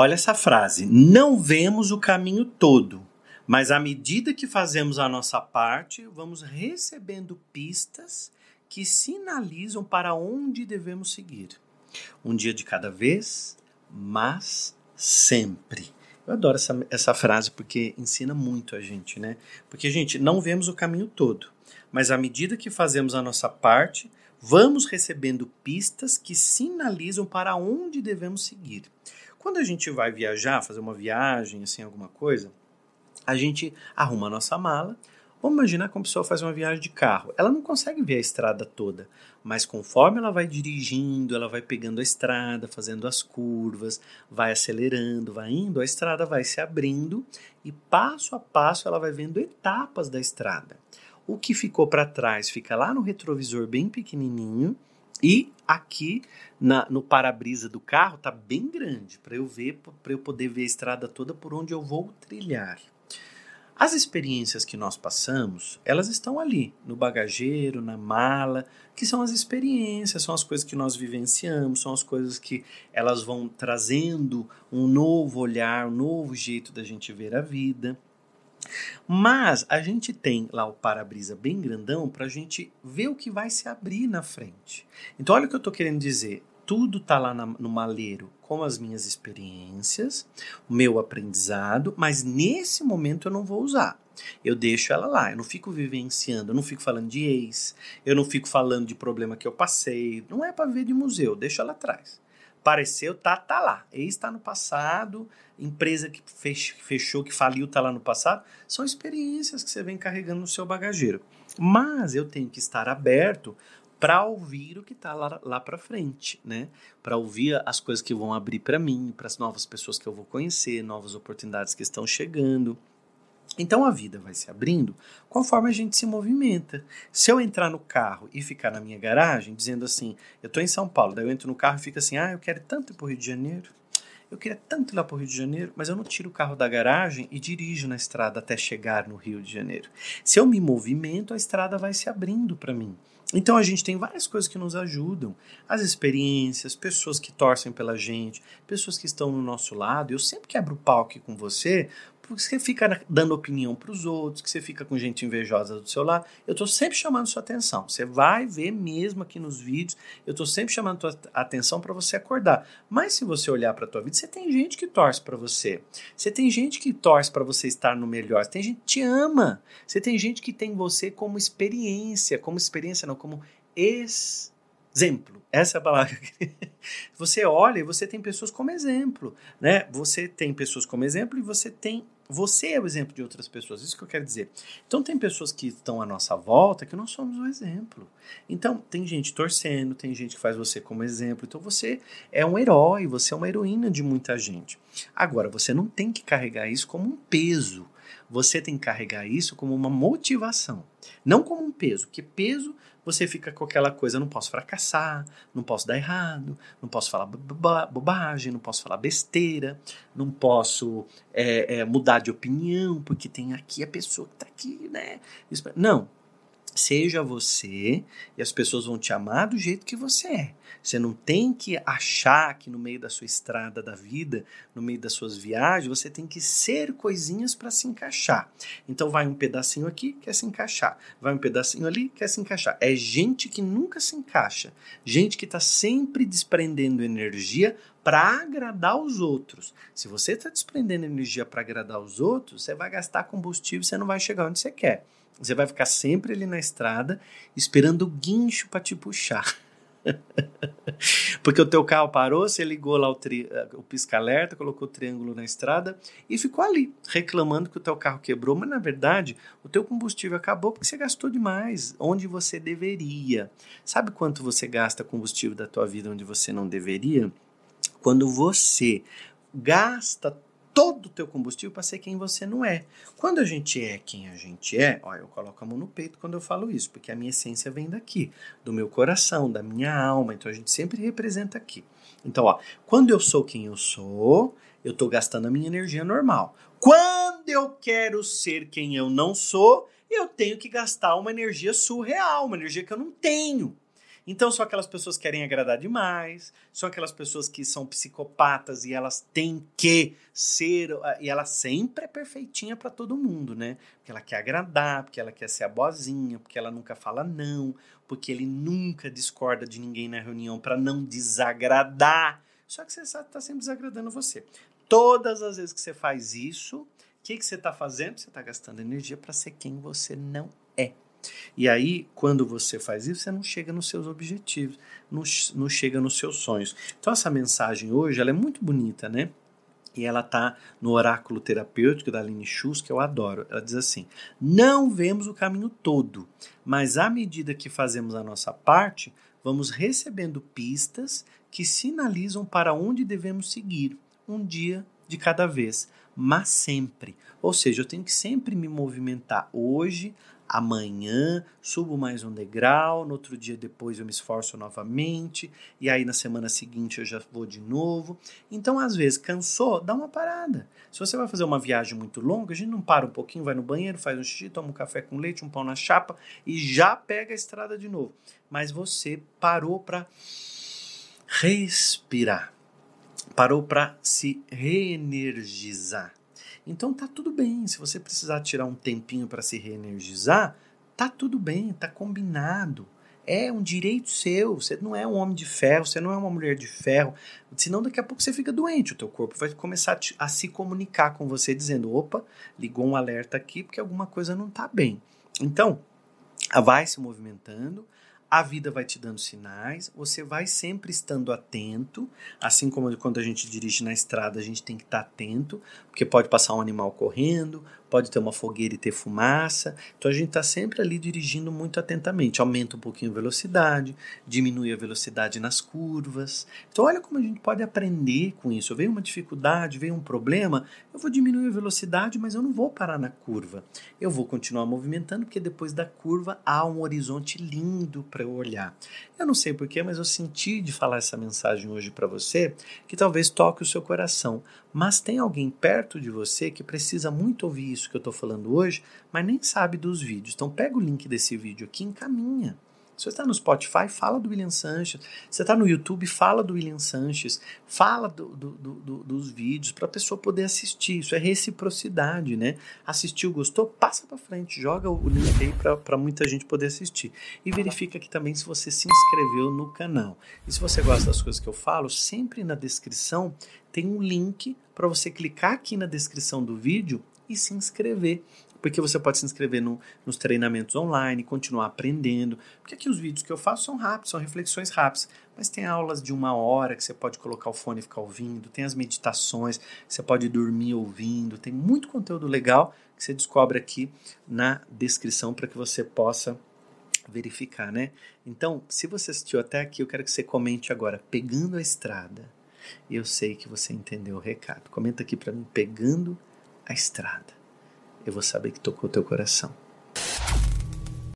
Olha essa frase: não vemos o caminho todo, mas à medida que fazemos a nossa parte, vamos recebendo pistas que sinalizam para onde devemos seguir. Um dia de cada vez, mas sempre. Eu adoro essa, essa frase porque ensina muito a gente, né? Porque, gente, não vemos o caminho todo, mas à medida que fazemos a nossa parte, vamos recebendo pistas que sinalizam para onde devemos seguir. Quando a gente vai viajar, fazer uma viagem, assim, alguma coisa, a gente arruma a nossa mala. Vamos imaginar que uma pessoa faz uma viagem de carro. Ela não consegue ver a estrada toda, mas conforme ela vai dirigindo, ela vai pegando a estrada, fazendo as curvas, vai acelerando, vai indo, a estrada vai se abrindo e passo a passo ela vai vendo etapas da estrada. O que ficou para trás fica lá no retrovisor bem pequenininho e aqui na, no para-brisa do carro tá bem grande para eu ver, para eu poder ver a estrada toda por onde eu vou trilhar. As experiências que nós passamos, elas estão ali, no bagageiro, na mala, que são as experiências, são as coisas que nós vivenciamos, são as coisas que elas vão trazendo um novo olhar, um novo jeito da gente ver a vida. Mas a gente tem lá o para-brisa bem grandão para a gente ver o que vai se abrir na frente. Então, olha o que eu estou querendo dizer. Tudo está lá na, no maleiro com as minhas experiências, o meu aprendizado, mas nesse momento eu não vou usar. Eu deixo ela lá, eu não fico vivenciando, eu não fico falando de ex, eu não fico falando de problema que eu passei. Não é para ver de museu, deixa ela atrás. Pareceu, tá, tá lá. Ex está no passado, empresa que fechou, que faliu, está lá no passado. São experiências que você vem carregando no seu bagageiro. Mas eu tenho que estar aberto para ouvir o que está lá, lá para frente, né? Para ouvir as coisas que vão abrir para mim, para as novas pessoas que eu vou conhecer, novas oportunidades que estão chegando. Então a vida vai se abrindo conforme a gente se movimenta. Se eu entrar no carro e ficar na minha garagem, dizendo assim, eu estou em São Paulo, daí eu entro no carro e fico assim, ah, eu quero tanto ir para o Rio de Janeiro, eu queria tanto ir lá para o Rio de Janeiro, mas eu não tiro o carro da garagem e dirijo na estrada até chegar no Rio de Janeiro. Se eu me movimento, a estrada vai se abrindo para mim. Então a gente tem várias coisas que nos ajudam. As experiências, pessoas que torcem pela gente, pessoas que estão no nosso lado. Eu sempre quebro o aqui com você, porque você fica dando opinião para os outros, que você fica com gente invejosa do seu lado. Eu estou sempre chamando sua atenção. Você vai ver mesmo aqui nos vídeos, eu estou sempre chamando sua atenção para você acordar. Mas se você olhar para a tua vida, você tem gente que torce para você. Você tem gente que torce para você estar no melhor. Você tem gente que te ama. Você tem gente que tem você como experiência, como experiência não, como exemplo. Essa é a palavra. Você olha e você tem pessoas como exemplo, né? Você tem pessoas como exemplo e você tem você é o exemplo de outras pessoas, isso que eu quero dizer. Então, tem pessoas que estão à nossa volta que nós somos o exemplo. Então, tem gente torcendo, tem gente que faz você como exemplo. Então, você é um herói, você é uma heroína de muita gente. Agora, você não tem que carregar isso como um peso. Você tem que carregar isso como uma motivação, não como um peso, que peso você fica com aquela coisa, não posso fracassar, não posso dar errado, não posso falar bobagem, não posso falar besteira, não posso é, é, mudar de opinião, porque tem aqui a pessoa que está aqui, né? Não, Seja você e as pessoas vão te amar do jeito que você é. Você não tem que achar que no meio da sua estrada da vida, no meio das suas viagens, você tem que ser coisinhas para se encaixar. Então vai um pedacinho aqui, quer se encaixar. Vai um pedacinho ali, quer se encaixar. É gente que nunca se encaixa. Gente que está sempre desprendendo energia para agradar os outros. Se você está desprendendo energia para agradar os outros, você vai gastar combustível e você não vai chegar onde você quer. Você vai ficar sempre ali na estrada esperando o guincho para te puxar. Porque o teu carro parou, você ligou lá o, tri, o pisca-alerta, colocou o triângulo na estrada e ficou ali, reclamando que o teu carro quebrou, mas na verdade o teu combustível acabou porque você gastou demais, onde você deveria. Sabe quanto você gasta combustível da tua vida onde você não deveria? Quando você gasta todo o teu combustível para ser quem você não é. Quando a gente é quem a gente é, ó, eu coloco a mão no peito quando eu falo isso, porque a minha essência vem daqui, do meu coração, da minha alma, então a gente sempre representa aqui. Então, ó, quando eu sou quem eu sou, eu estou gastando a minha energia normal. Quando eu quero ser quem eu não sou, eu tenho que gastar uma energia surreal, uma energia que eu não tenho. Então são aquelas pessoas que querem agradar demais, são aquelas pessoas que são psicopatas e elas têm que ser, e ela sempre é perfeitinha para todo mundo, né? Porque ela quer agradar, porque ela quer ser a boazinha, porque ela nunca fala não, porque ele nunca discorda de ninguém na reunião para não desagradar. Só que você está sempre desagradando você. Todas as vezes que você faz isso, o que, que você está fazendo? Você está gastando energia para ser quem você não. E aí, quando você faz isso, você não chega nos seus objetivos, não, não chega nos seus sonhos. Então, essa mensagem hoje, ela é muito bonita, né? E ela está no oráculo terapêutico da Aline Schultz, que eu adoro. Ela diz assim: Não vemos o caminho todo, mas à medida que fazemos a nossa parte, vamos recebendo pistas que sinalizam para onde devemos seguir, um dia de cada vez, mas sempre. Ou seja, eu tenho que sempre me movimentar hoje, amanhã, subo mais um degrau, no outro dia depois eu me esforço novamente, e aí na semana seguinte eu já vou de novo. Então, às vezes, cansou, dá uma parada. Se você vai fazer uma viagem muito longa, a gente não para um pouquinho, vai no banheiro, faz um xixi, toma um café com leite, um pão na chapa e já pega a estrada de novo. Mas você parou para respirar. Parou para se reenergizar. Então tá tudo bem. Se você precisar tirar um tempinho para se reenergizar, tá tudo bem, tá combinado. É um direito seu. Você não é um homem de ferro, você não é uma mulher de ferro. Senão daqui a pouco você fica doente. O teu corpo vai começar a, se comunicar com você dizendo: opa, ligou um alerta aqui porque alguma coisa não tá bem. Então, vai se movimentando a vida vai te dando sinais, você vai sempre estando atento, assim como quando a gente dirige na estrada, a gente tem que estar atento, porque pode passar um animal correndo, pode ter uma fogueira e ter fumaça. Então a gente está sempre ali dirigindo muito atentamente. Aumenta um pouquinho a velocidade, diminui a velocidade nas curvas. Então olha como a gente pode aprender com isso. Veio uma dificuldade, veio um problema, eu vou diminuir a velocidade, mas eu não vou parar na curva. Eu vou continuar movimentando, porque depois da curva há um horizonte lindo para eu olhar. Eu não sei porquê, mas eu senti de falar essa mensagem hoje para você, que talvez toque o seu coração. Mas tem alguém perto de você que precisa muito ouvir isso que eu estou falando hoje, mas nem sabe dos vídeos. Então pega o link desse vídeo aqui e encaminha. Se você está no Spotify, fala do William Sanches. Se você está no YouTube, fala do William Sanches. Fala do, do, do, dos vídeos para a pessoa poder assistir. Isso é reciprocidade, né? Assistiu, gostou? Passa para frente, joga o link aí para muita gente poder assistir. E verifica aqui também se você se inscreveu no canal. E se você gosta das coisas que eu falo, sempre na descrição tem um link para você clicar aqui na descrição do vídeo e se inscrever porque você pode se inscrever no, nos treinamentos online, continuar aprendendo, porque aqui os vídeos que eu faço são rápidos, são reflexões rápidas, mas tem aulas de uma hora que você pode colocar o fone e ficar ouvindo, tem as meditações, você pode dormir ouvindo, tem muito conteúdo legal que você descobre aqui na descrição para que você possa verificar, né? Então, se você assistiu até aqui, eu quero que você comente agora, pegando a estrada. Eu sei que você entendeu o recado. Comenta aqui para mim, pegando a estrada eu vou saber que tocou teu coração.